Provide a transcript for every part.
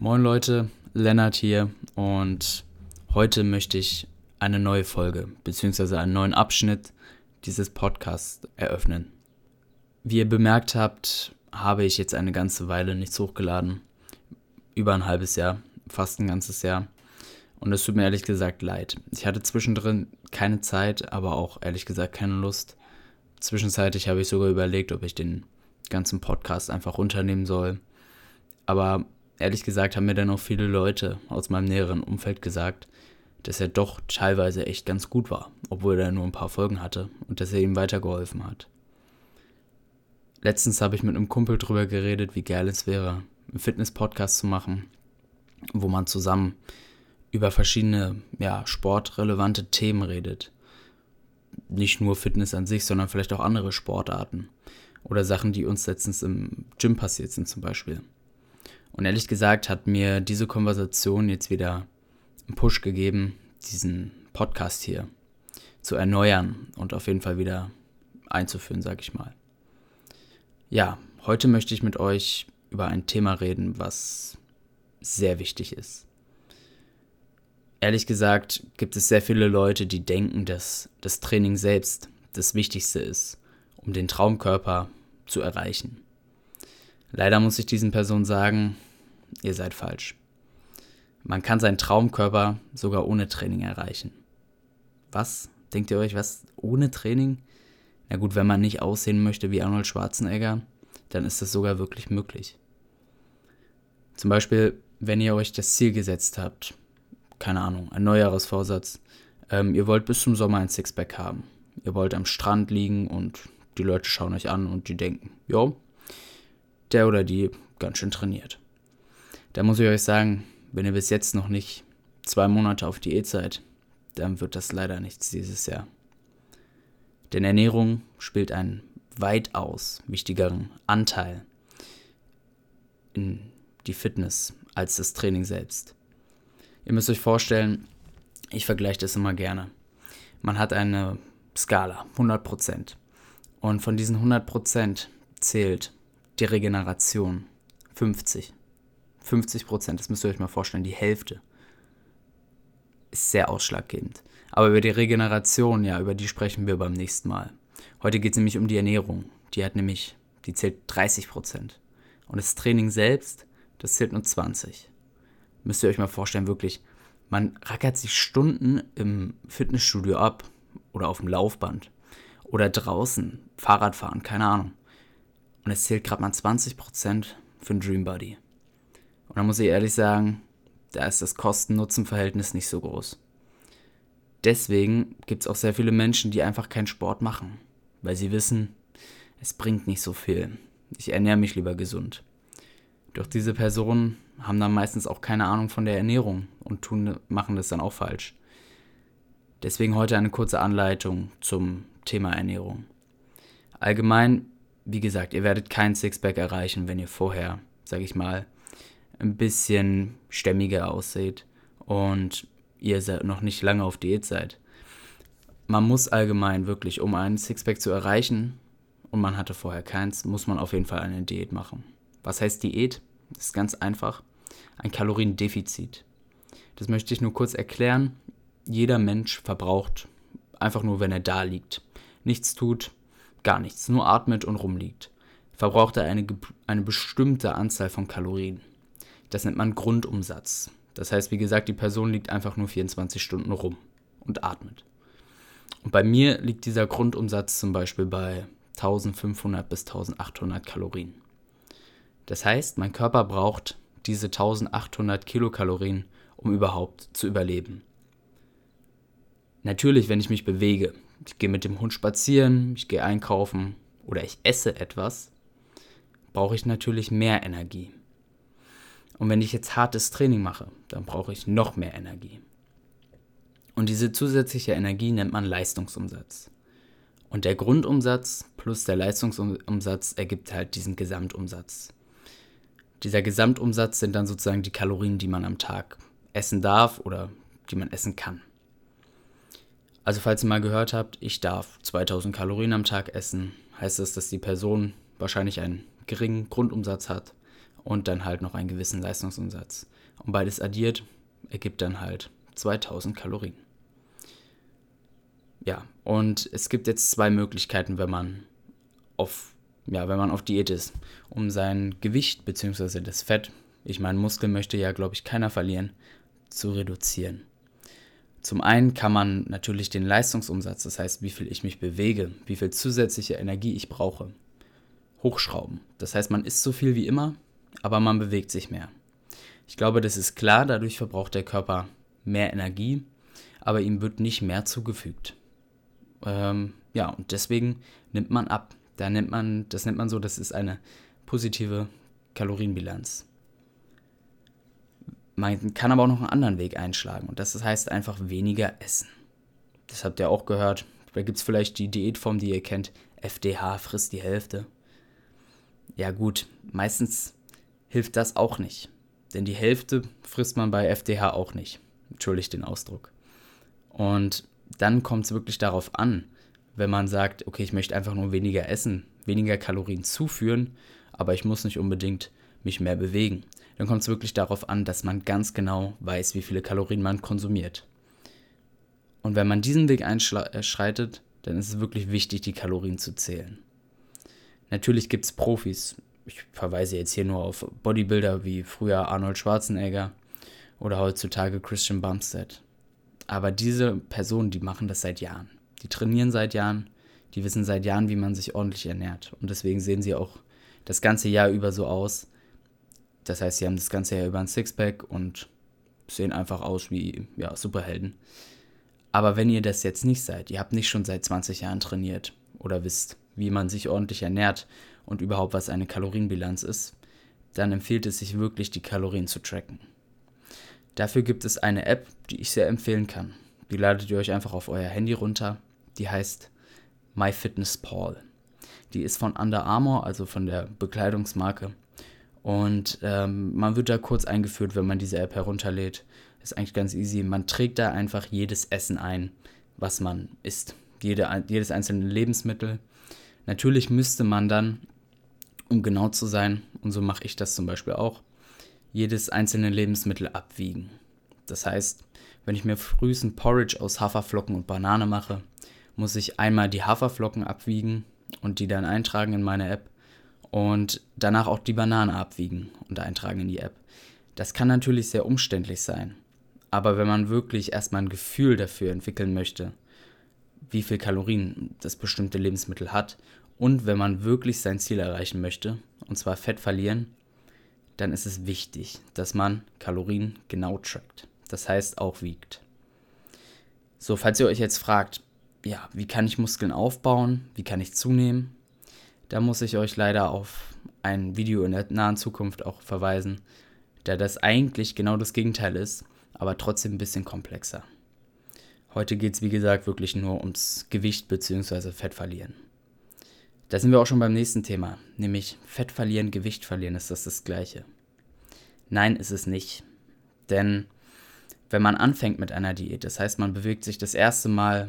Moin Leute, Lennart hier und heute möchte ich eine neue Folge bzw. einen neuen Abschnitt dieses Podcasts eröffnen. Wie ihr bemerkt habt, habe ich jetzt eine ganze Weile nichts hochgeladen. Über ein halbes Jahr, fast ein ganzes Jahr. Und es tut mir ehrlich gesagt leid. Ich hatte zwischendrin keine Zeit, aber auch ehrlich gesagt keine Lust. Zwischenzeitlich habe ich sogar überlegt, ob ich den ganzen Podcast einfach runternehmen soll. Aber ehrlich gesagt haben mir dann auch viele Leute aus meinem näheren Umfeld gesagt, dass er doch teilweise echt ganz gut war, obwohl er nur ein paar Folgen hatte und dass er ihm weitergeholfen hat. Letztens habe ich mit einem Kumpel drüber geredet, wie geil es wäre, einen Fitness-Podcast zu machen, wo man zusammen über verschiedene ja, sportrelevante Themen redet. Nicht nur Fitness an sich, sondern vielleicht auch andere Sportarten. Oder Sachen, die uns letztens im Gym passiert sind zum Beispiel. Und ehrlich gesagt hat mir diese Konversation jetzt wieder einen Push gegeben, diesen Podcast hier zu erneuern und auf jeden Fall wieder einzuführen, sag ich mal. Ja, heute möchte ich mit euch über ein Thema reden, was sehr wichtig ist. Ehrlich gesagt gibt es sehr viele Leute, die denken, dass das Training selbst das Wichtigste ist, um den Traumkörper zu erreichen. Leider muss ich diesen Personen sagen, ihr seid falsch. Man kann seinen Traumkörper sogar ohne Training erreichen. Was? Denkt ihr euch, was ohne Training? Na gut, wenn man nicht aussehen möchte wie Arnold Schwarzenegger, dann ist das sogar wirklich möglich. Zum Beispiel, wenn ihr euch das Ziel gesetzt habt, keine Ahnung, ein Neujahresvorsatz, ähm, ihr wollt bis zum Sommer ein Sixpack haben. Ihr wollt am Strand liegen und die Leute schauen euch an und die denken, jo, der oder die ganz schön trainiert. Da muss ich euch sagen, wenn ihr bis jetzt noch nicht zwei Monate auf Diät seid, dann wird das leider nichts dieses Jahr. Denn Ernährung spielt einen weitaus wichtigeren Anteil in die Fitness als das Training selbst. Ihr müsst euch vorstellen, ich vergleiche das immer gerne. Man hat eine Skala, 100%. Und von diesen 100% zählt die Regeneration 50. 50 Prozent, das müsst ihr euch mal vorstellen, die Hälfte ist sehr ausschlaggebend. Aber über die Regeneration, ja, über die sprechen wir beim nächsten Mal. Heute geht es nämlich um die Ernährung. Die hat nämlich, die zählt 30 Prozent. Und das Training selbst, das zählt nur 20. Müsst ihr euch mal vorstellen, wirklich, man rackert sich Stunden im Fitnessstudio ab oder auf dem Laufband oder draußen, Fahrradfahren, keine Ahnung. Und es zählt gerade mal 20% für ein Dream Body. Da muss ich ehrlich sagen, da ist das Kosten-Nutzen-Verhältnis nicht so groß. Deswegen gibt es auch sehr viele Menschen, die einfach keinen Sport machen, weil sie wissen, es bringt nicht so viel. Ich ernähre mich lieber gesund. Doch diese Personen haben dann meistens auch keine Ahnung von der Ernährung und tun, machen das dann auch falsch. Deswegen heute eine kurze Anleitung zum Thema Ernährung. Allgemein wie gesagt, ihr werdet kein Sixpack erreichen, wenn ihr vorher, sag ich mal, ein bisschen stämmiger aussieht und ihr noch nicht lange auf Diät seid. Man muss allgemein wirklich, um einen Sixpack zu erreichen, und man hatte vorher keins, muss man auf jeden Fall eine Diät machen. Was heißt Diät? Das ist ganz einfach. Ein Kaloriendefizit. Das möchte ich nur kurz erklären. Jeder Mensch verbraucht einfach nur, wenn er da liegt. Nichts tut, gar nichts, nur atmet und rumliegt, verbraucht er eine, eine bestimmte Anzahl von Kalorien. Das nennt man Grundumsatz. Das heißt, wie gesagt, die Person liegt einfach nur 24 Stunden rum und atmet. Und bei mir liegt dieser Grundumsatz zum Beispiel bei 1500 bis 1800 Kalorien. Das heißt, mein Körper braucht diese 1800 Kilokalorien, um überhaupt zu überleben. Natürlich, wenn ich mich bewege, ich gehe mit dem Hund spazieren, ich gehe einkaufen oder ich esse etwas, brauche ich natürlich mehr Energie. Und wenn ich jetzt hartes Training mache, dann brauche ich noch mehr Energie. Und diese zusätzliche Energie nennt man Leistungsumsatz. Und der Grundumsatz plus der Leistungsumsatz ergibt halt diesen Gesamtumsatz. Dieser Gesamtumsatz sind dann sozusagen die Kalorien, die man am Tag essen darf oder die man essen kann. Also falls ihr mal gehört habt, ich darf 2000 Kalorien am Tag essen, heißt das, dass die Person wahrscheinlich einen geringen Grundumsatz hat und dann halt noch einen gewissen Leistungsumsatz. Und beides addiert ergibt dann halt 2000 Kalorien. Ja, und es gibt jetzt zwei Möglichkeiten, wenn man auf, ja, wenn man auf Diät ist, um sein Gewicht bzw. das Fett, ich meine, Muskeln möchte ja, glaube ich, keiner verlieren, zu reduzieren. Zum einen kann man natürlich den Leistungsumsatz, das heißt, wie viel ich mich bewege, wie viel zusätzliche Energie ich brauche, hochschrauben. Das heißt, man isst so viel wie immer, aber man bewegt sich mehr. Ich glaube, das ist klar, dadurch verbraucht der Körper mehr Energie, aber ihm wird nicht mehr zugefügt. Ähm, ja, und deswegen nimmt man ab. Da nimmt man, das nennt man so, das ist eine positive Kalorienbilanz. Man kann aber auch noch einen anderen Weg einschlagen und das heißt einfach weniger essen. Das habt ihr auch gehört. Da gibt es vielleicht die Diätform, die ihr kennt. FDH frisst die Hälfte. Ja gut, meistens hilft das auch nicht. Denn die Hälfte frisst man bei FDH auch nicht. Entschuldigt den Ausdruck. Und dann kommt es wirklich darauf an, wenn man sagt, okay, ich möchte einfach nur weniger essen, weniger Kalorien zuführen, aber ich muss nicht unbedingt mich mehr bewegen dann kommt es wirklich darauf an, dass man ganz genau weiß, wie viele Kalorien man konsumiert. Und wenn man diesen Weg einschreitet, äh, dann ist es wirklich wichtig, die Kalorien zu zählen. Natürlich gibt es Profis. Ich verweise jetzt hier nur auf Bodybuilder wie früher Arnold Schwarzenegger oder heutzutage Christian Bumstead. Aber diese Personen, die machen das seit Jahren. Die trainieren seit Jahren, die wissen seit Jahren, wie man sich ordentlich ernährt. Und deswegen sehen sie auch das ganze Jahr über so aus, das heißt, sie haben das Ganze ja über ein Sixpack und sehen einfach aus wie ja, Superhelden. Aber wenn ihr das jetzt nicht seid, ihr habt nicht schon seit 20 Jahren trainiert oder wisst, wie man sich ordentlich ernährt und überhaupt was eine Kalorienbilanz ist, dann empfiehlt es sich wirklich, die Kalorien zu tracken. Dafür gibt es eine App, die ich sehr empfehlen kann. Die ladet ihr euch einfach auf euer Handy runter. Die heißt MyFitnessPal. Die ist von Under Armour, also von der Bekleidungsmarke. Und ähm, man wird da kurz eingeführt, wenn man diese App herunterlädt. Ist eigentlich ganz easy. Man trägt da einfach jedes Essen ein, was man isst. Jede, jedes einzelne Lebensmittel. Natürlich müsste man dann, um genau zu sein, und so mache ich das zum Beispiel auch, jedes einzelne Lebensmittel abwiegen. Das heißt, wenn ich mir frühest ein Porridge aus Haferflocken und Banane mache, muss ich einmal die Haferflocken abwiegen und die dann eintragen in meine App und danach auch die Banane abwiegen und eintragen in die App. Das kann natürlich sehr umständlich sein, aber wenn man wirklich erstmal ein Gefühl dafür entwickeln möchte, wie viel Kalorien das bestimmte Lebensmittel hat und wenn man wirklich sein Ziel erreichen möchte, und zwar Fett verlieren, dann ist es wichtig, dass man Kalorien genau trackt. Das heißt auch wiegt. So, falls ihr euch jetzt fragt, ja, wie kann ich Muskeln aufbauen? Wie kann ich zunehmen? Da muss ich euch leider auf ein Video in der nahen Zukunft auch verweisen, da das eigentlich genau das Gegenteil ist, aber trotzdem ein bisschen komplexer. Heute geht es wie gesagt wirklich nur ums Gewicht bzw. Fett verlieren. Da sind wir auch schon beim nächsten Thema, nämlich Fett verlieren, Gewicht verlieren, ist das das gleiche? Nein, ist es nicht. Denn wenn man anfängt mit einer Diät, das heißt man bewegt sich das erste Mal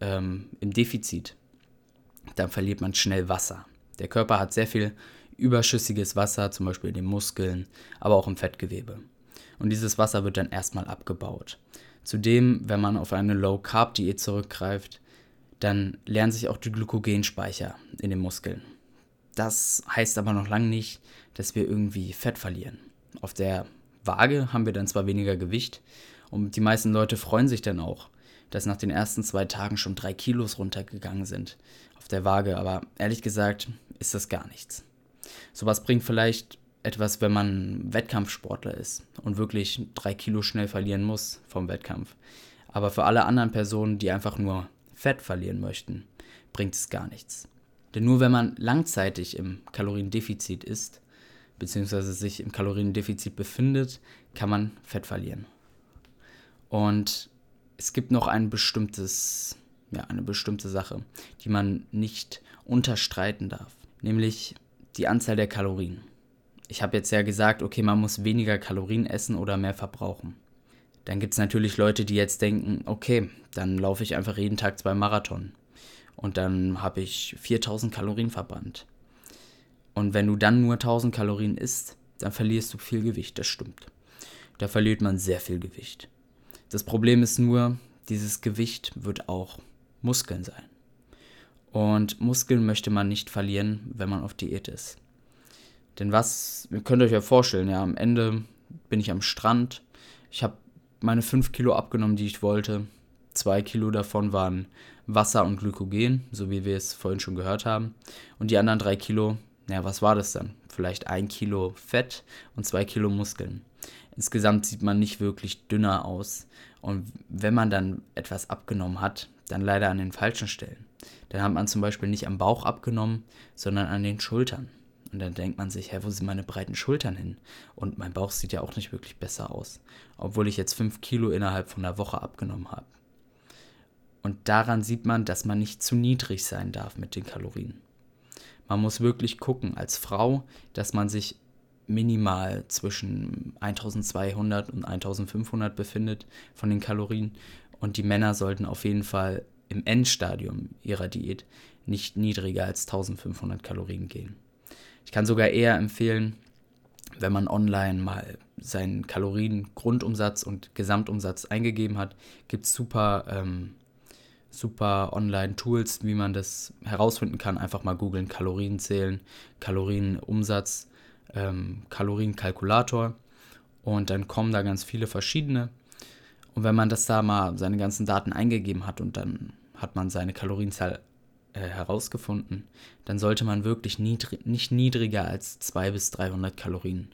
ähm, im Defizit, dann verliert man schnell Wasser. Der Körper hat sehr viel überschüssiges Wasser, zum Beispiel in den Muskeln, aber auch im Fettgewebe. Und dieses Wasser wird dann erstmal abgebaut. Zudem, wenn man auf eine Low-Carb-Diät zurückgreift, dann lernen sich auch die Glykogenspeicher in den Muskeln. Das heißt aber noch lange nicht, dass wir irgendwie Fett verlieren. Auf der Waage haben wir dann zwar weniger Gewicht und die meisten Leute freuen sich dann auch, dass nach den ersten zwei Tagen schon drei Kilos runtergegangen sind auf der Waage, aber ehrlich gesagt ist das gar nichts. Sowas bringt vielleicht etwas, wenn man Wettkampfsportler ist und wirklich drei Kilo schnell verlieren muss vom Wettkampf. Aber für alle anderen Personen, die einfach nur Fett verlieren möchten, bringt es gar nichts. Denn nur wenn man langzeitig im Kaloriendefizit ist, beziehungsweise sich im Kaloriendefizit befindet, kann man Fett verlieren. Und es gibt noch ein bestimmtes ja, eine bestimmte Sache, die man nicht unterstreiten darf, nämlich die Anzahl der Kalorien. Ich habe jetzt ja gesagt, okay, man muss weniger Kalorien essen oder mehr verbrauchen. Dann gibt es natürlich Leute, die jetzt denken, okay, dann laufe ich einfach jeden Tag zwei Marathon und dann habe ich 4000 Kalorien verbrannt. Und wenn du dann nur 1000 Kalorien isst, dann verlierst du viel Gewicht, das stimmt. Da verliert man sehr viel Gewicht. Das Problem ist nur, dieses Gewicht wird auch Muskeln sein. Und Muskeln möchte man nicht verlieren, wenn man auf Diät ist. Denn was, ihr könnt euch ja vorstellen, ja, am Ende bin ich am Strand. Ich habe meine 5 Kilo abgenommen, die ich wollte. 2 Kilo davon waren Wasser und Glykogen, so wie wir es vorhin schon gehört haben. Und die anderen 3 Kilo, naja, was war das dann? Vielleicht 1 Kilo Fett und 2 Kilo Muskeln. Insgesamt sieht man nicht wirklich dünner aus. Und wenn man dann etwas abgenommen hat, dann leider an den falschen Stellen. Dann hat man zum Beispiel nicht am Bauch abgenommen, sondern an den Schultern. Und dann denkt man sich, hä, wo sind meine breiten Schultern hin? Und mein Bauch sieht ja auch nicht wirklich besser aus. Obwohl ich jetzt 5 Kilo innerhalb von einer Woche abgenommen habe. Und daran sieht man, dass man nicht zu niedrig sein darf mit den Kalorien. Man muss wirklich gucken als Frau, dass man sich minimal zwischen 1200 und 1500 befindet von den Kalorien. Und die Männer sollten auf jeden Fall im Endstadium ihrer Diät nicht niedriger als 1500 Kalorien gehen. Ich kann sogar eher empfehlen, wenn man online mal seinen Kalorien-Grundumsatz und Gesamtumsatz eingegeben hat, gibt es super, ähm, super Online-Tools, wie man das herausfinden kann. Einfach mal googeln, Kalorien zählen, Kalorienumsatz ähm, Kalorienkalkulator und dann kommen da ganz viele verschiedene. Und wenn man das da mal seine ganzen Daten eingegeben hat und dann hat man seine Kalorienzahl äh, herausgefunden, dann sollte man wirklich niedrig, nicht niedriger als 200 bis 300 Kalorien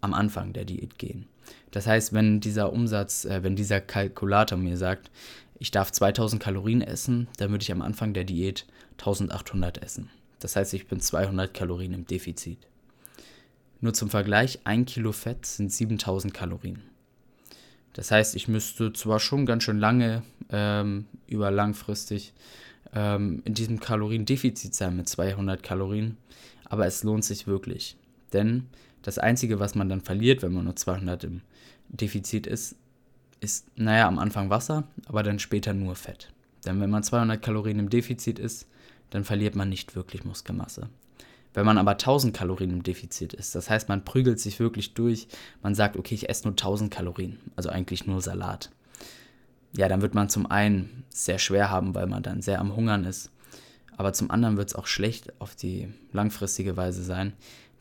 am Anfang der Diät gehen. Das heißt, wenn dieser Umsatz, äh, wenn dieser Kalkulator mir sagt, ich darf 2000 Kalorien essen, dann würde ich am Anfang der Diät 1800 essen. Das heißt, ich bin 200 Kalorien im Defizit. Nur zum Vergleich, ein Kilo Fett sind 7000 Kalorien. Das heißt, ich müsste zwar schon ganz schön lange, ähm, über langfristig, ähm, in diesem Kaloriendefizit sein mit 200 Kalorien, aber es lohnt sich wirklich. Denn das Einzige, was man dann verliert, wenn man nur 200 im Defizit ist, ist, naja, am Anfang Wasser, aber dann später nur Fett. Denn wenn man 200 Kalorien im Defizit ist, dann verliert man nicht wirklich Muskelmasse. Wenn man aber 1000 Kalorien im Defizit ist, das heißt, man prügelt sich wirklich durch, man sagt, okay, ich esse nur 1000 Kalorien, also eigentlich nur Salat. Ja, dann wird man zum einen sehr schwer haben, weil man dann sehr am Hungern ist. Aber zum anderen wird es auch schlecht auf die langfristige Weise sein,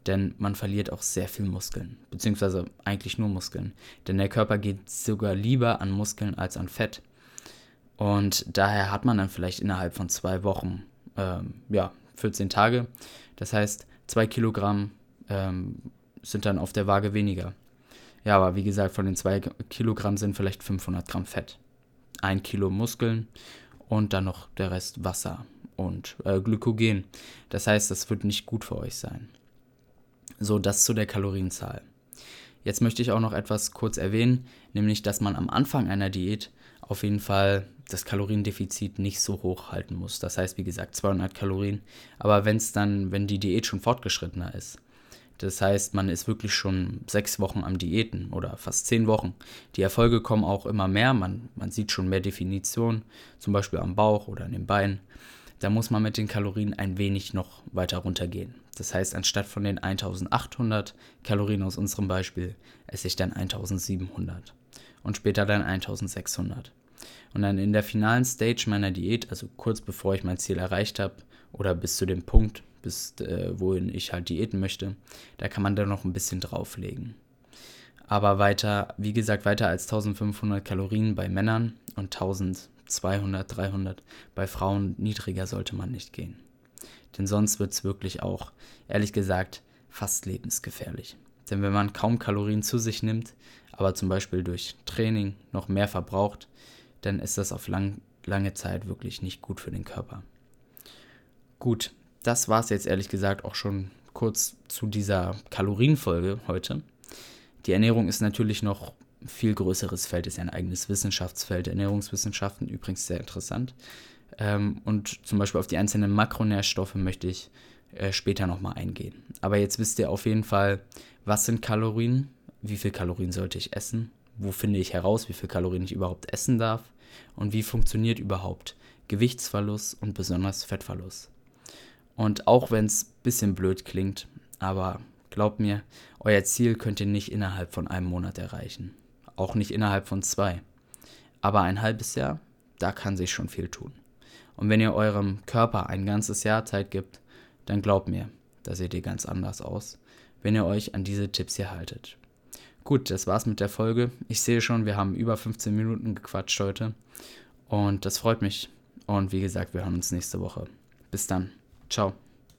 denn man verliert auch sehr viel Muskeln, beziehungsweise eigentlich nur Muskeln. Denn der Körper geht sogar lieber an Muskeln als an Fett. Und daher hat man dann vielleicht innerhalb von zwei Wochen, ähm, ja, 14 Tage, das heißt, zwei Kilogramm ähm, sind dann auf der Waage weniger. Ja, aber wie gesagt, von den zwei Kilogramm sind vielleicht 500 Gramm Fett. Ein Kilo Muskeln und dann noch der Rest Wasser und äh, Glykogen. Das heißt, das wird nicht gut für euch sein. So, das zu der Kalorienzahl. Jetzt möchte ich auch noch etwas kurz erwähnen, nämlich dass man am Anfang einer Diät auf jeden Fall das Kaloriendefizit nicht so hoch halten muss. Das heißt, wie gesagt, 200 Kalorien. Aber wenn es dann, wenn die Diät schon fortgeschrittener ist, das heißt, man ist wirklich schon sechs Wochen am Diäten oder fast zehn Wochen. Die Erfolge kommen auch immer mehr. Man, man sieht schon mehr Definition, zum Beispiel am Bauch oder an den Beinen. Da muss man mit den Kalorien ein wenig noch weiter runtergehen. Das heißt, anstatt von den 1800 Kalorien aus unserem Beispiel, esse ich dann 1700 und später dann 1600. Und dann in der finalen Stage meiner Diät, also kurz bevor ich mein Ziel erreicht habe oder bis zu dem Punkt, bis äh, wohin ich halt diäten möchte, da kann man dann noch ein bisschen drauflegen. Aber weiter, wie gesagt, weiter als 1500 Kalorien bei Männern und 1200, 300 bei Frauen niedriger sollte man nicht gehen. Denn sonst wird es wirklich auch, ehrlich gesagt, fast lebensgefährlich. Denn wenn man kaum Kalorien zu sich nimmt, aber zum Beispiel durch Training noch mehr verbraucht, dann ist das auf lang, lange Zeit wirklich nicht gut für den Körper. Gut, das war es jetzt ehrlich gesagt auch schon kurz zu dieser Kalorienfolge heute. Die Ernährung ist natürlich noch ein viel größeres Feld, ist ja ein eigenes Wissenschaftsfeld. Ernährungswissenschaften übrigens sehr interessant. Ähm, und zum Beispiel auf die einzelnen Makronährstoffe möchte ich äh, später nochmal eingehen. Aber jetzt wisst ihr auf jeden Fall, was sind Kalorien, wie viel Kalorien sollte ich essen, wo finde ich heraus, wie viel Kalorien ich überhaupt essen darf und wie funktioniert überhaupt Gewichtsverlust und besonders Fettverlust. Und auch wenn es ein bisschen blöd klingt, aber glaubt mir, Euer Ziel könnt ihr nicht innerhalb von einem Monat erreichen. Auch nicht innerhalb von zwei. Aber ein halbes Jahr, da kann sich schon viel tun. Und wenn ihr eurem Körper ein ganzes Jahr Zeit gibt, dann glaubt mir, da seht ihr ganz anders aus, wenn ihr euch an diese Tipps hier haltet. Gut, das war's mit der Folge. Ich sehe schon, wir haben über 15 Minuten gequatscht heute. Und das freut mich. Und wie gesagt, wir hören uns nächste Woche. Bis dann. Ciao.